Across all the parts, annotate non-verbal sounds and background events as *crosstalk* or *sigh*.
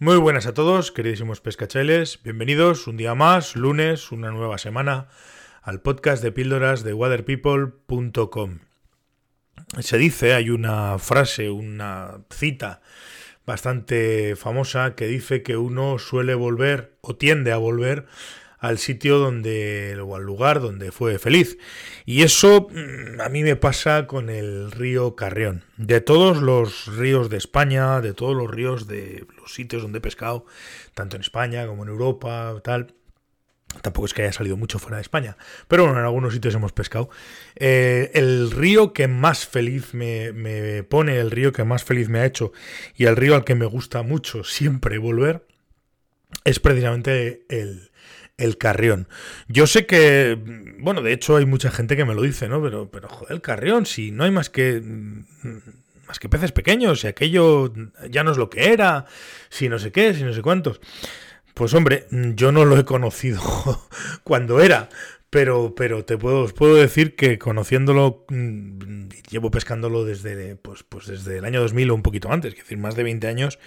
Muy buenas a todos, queridísimos pescacheles. Bienvenidos un día más, lunes, una nueva semana, al podcast de píldoras de waterpeople.com. Se dice, hay una frase, una cita bastante famosa que dice que uno suele volver o tiende a volver al sitio donde o al lugar donde fue feliz. Y eso mm, a mí me pasa con el río Carrión. De todos los ríos de España, de todos los ríos de los sitios donde he pescado, tanto en España como en Europa, tal. Tampoco es que haya salido mucho fuera de España, pero bueno, en algunos sitios hemos pescado. Eh, el río que más feliz me, me pone, el río que más feliz me ha hecho y el río al que me gusta mucho siempre volver es precisamente el, el Carrión. Yo sé que, bueno, de hecho hay mucha gente que me lo dice, ¿no? Pero, pero joder, el Carrión, si no hay más que más que peces pequeños, si aquello ya no es lo que era, si no sé qué, si no sé cuántos. Pues hombre, yo no lo he conocido *laughs* cuando era, pero, pero te puedo, os puedo decir que conociéndolo, mm, llevo pescándolo desde, pues, pues desde el año 2000 o un poquito antes, es decir, más de 20 años,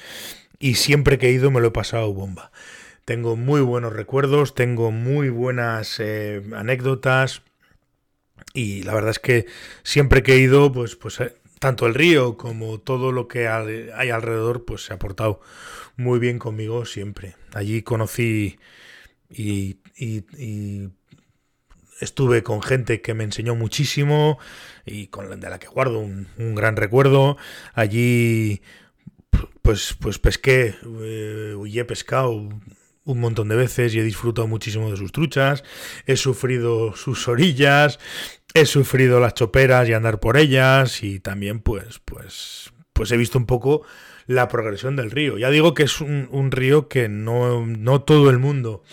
y siempre que he ido me lo he pasado bomba. Tengo muy buenos recuerdos, tengo muy buenas eh, anécdotas y la verdad es que siempre que he ido, pues, pues eh, tanto el río como todo lo que hay alrededor, pues se ha portado muy bien conmigo siempre. Allí conocí y, estuve con gente que me enseñó muchísimo y con de la que guardo un, gran recuerdo. Allí pues, pues pesqué eh, pescado un montón de veces y he disfrutado muchísimo de sus truchas, he sufrido sus orillas, he sufrido las choperas y andar por ellas y también pues pues pues he visto un poco la progresión del río. Ya digo que es un, río que no, no, todo el mundo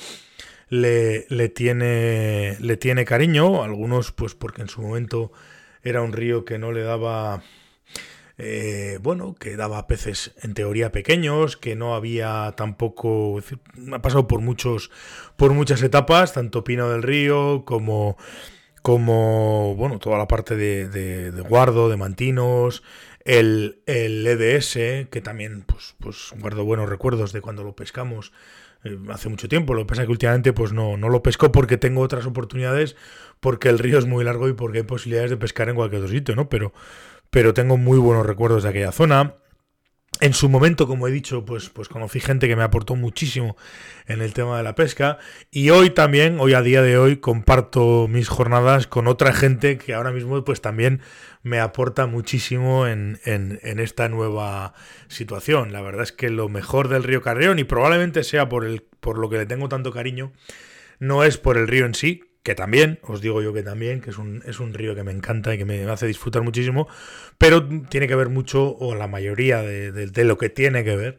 le, le, tiene, le tiene cariño, algunos pues porque en su momento era un río que no le daba eh, bueno, que daba peces en teoría pequeños, que no había tampoco, ha pasado por muchos, por muchas etapas, tanto Pino del Río como, como bueno, toda la parte de, guardo, de mantinos, el, el, EDS, que también, pues, pues guardo buenos recuerdos de cuando lo pescamos eh, hace mucho tiempo. Lo que pasa es que últimamente pues no, no lo pesco porque tengo otras oportunidades, porque el río es muy largo y porque hay posibilidades de pescar en cualquier otro sitio, ¿no? Pero, pero tengo muy buenos recuerdos de aquella zona. En su momento, como he dicho, pues, pues conocí gente que me aportó muchísimo en el tema de la pesca. Y hoy también, hoy a día de hoy, comparto mis jornadas con otra gente que ahora mismo pues también me aporta muchísimo en, en, esta nueva situación. La verdad es que lo mejor del río Carrión, y probablemente sea por, el, por lo que le tengo tanto cariño, no es por el río en sí, que también, os digo yo que también, que es un, es un río que me encanta y que me hace disfrutar muchísimo, pero tiene que ver mucho, o la mayoría de, lo que tiene que ver,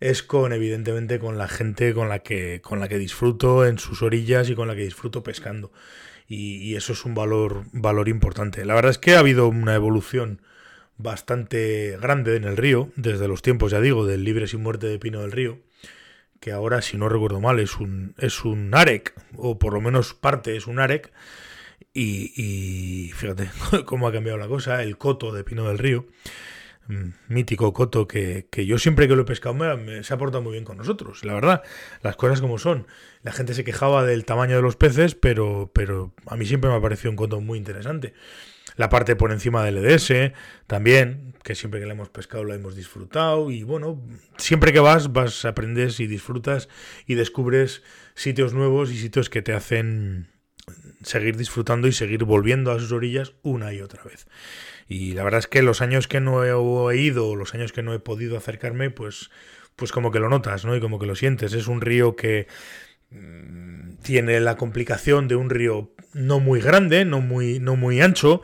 es con, evidentemente, con la gente con la, que, con la que disfruto en sus orillas y con la que disfruto pescando. Y, eso es un valor, valor importante. La verdad es que ha habido una evolución bastante grande en el río, desde los tiempos, ya digo, del libre sin muerte de Pino del Río que ahora, si no recuerdo mal, es un, es un AREC, o por lo menos parte es un AREC, y, fíjate *laughs* cómo ha cambiado la cosa, el coto de Pino del Río, mítico coto que, yo siempre que lo he pescado me, se ha portado muy bien con nosotros, la verdad, las cosas como son. La gente se quejaba del tamaño de los peces, pero, pero a mí siempre me ha parecido un coto muy interesante la parte por encima del EDS, también, que siempre que la hemos pescado la hemos disfrutado y bueno, siempre que vas, vas, aprendes y disfrutas y descubres sitios nuevos y sitios que te hacen seguir disfrutando y seguir volviendo a sus orillas una y otra vez. Y la verdad es que los años que no he ido, los años que no he podido acercarme, pues, pues como que lo notas, ¿no? Y como que lo sientes. Es un río que mm, tiene la complicación de un río no muy grande, no muy, no muy ancho,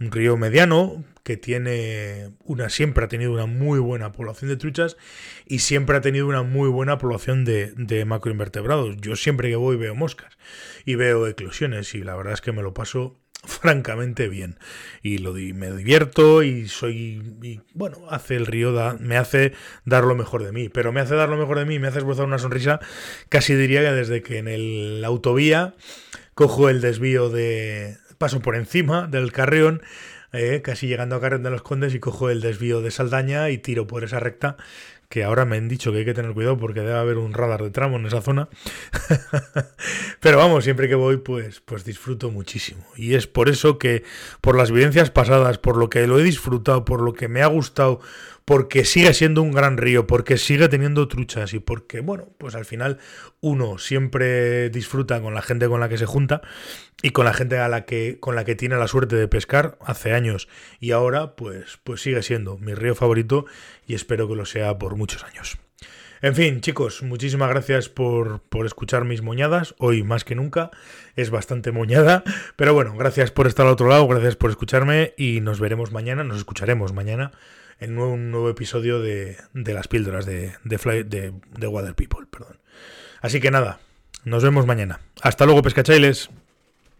un río mediano que tiene una siempre ha tenido una muy buena población de truchas y siempre ha tenido una muy buena población de, de macroinvertebrados. Yo siempre que voy veo moscas y veo eclosiones y la verdad es que me lo paso *laughs* francamente bien. Y lo me divierto y soy bueno hace el río me hace dar lo mejor de mí. Pero me hace dar lo mejor de mí me hace esbozar una sonrisa casi diría que desde que en el, autovía cojo el desvío de... paso por encima del Carrión, eh, casi llegando a Carrión de los Condes y cojo el desvío de Saldaña y tiro por esa recta que ahora me han dicho que hay que tener cuidado porque debe haber un radar de tramo en esa zona. *laughs* Pero vamos, siempre que voy, pues, pues disfruto muchísimo. Y es por eso que, por las vivencias pasadas, por lo que lo he disfrutado, por lo que me ha gustado, porque sigue siendo un gran río, porque sigue teniendo truchas y porque, bueno, pues al final uno siempre disfruta con la gente con la que se junta y con la gente a la que, con la que tiene la suerte de pescar hace años y ahora pues, pues sigue siendo mi río favorito y espero que lo sea por muchos años. En fin, chicos, muchísimas gracias por, por, escuchar mis moñadas. Hoy más que nunca es bastante moñada. Pero bueno, gracias por estar al otro lado, gracias por escucharme y nos veremos mañana, nos escucharemos mañana en un nuevo episodio de, de las píldoras de, de, Fly, de, de Water People. Perdón. Así que nada, nos vemos mañana. Hasta luego, pescachailes.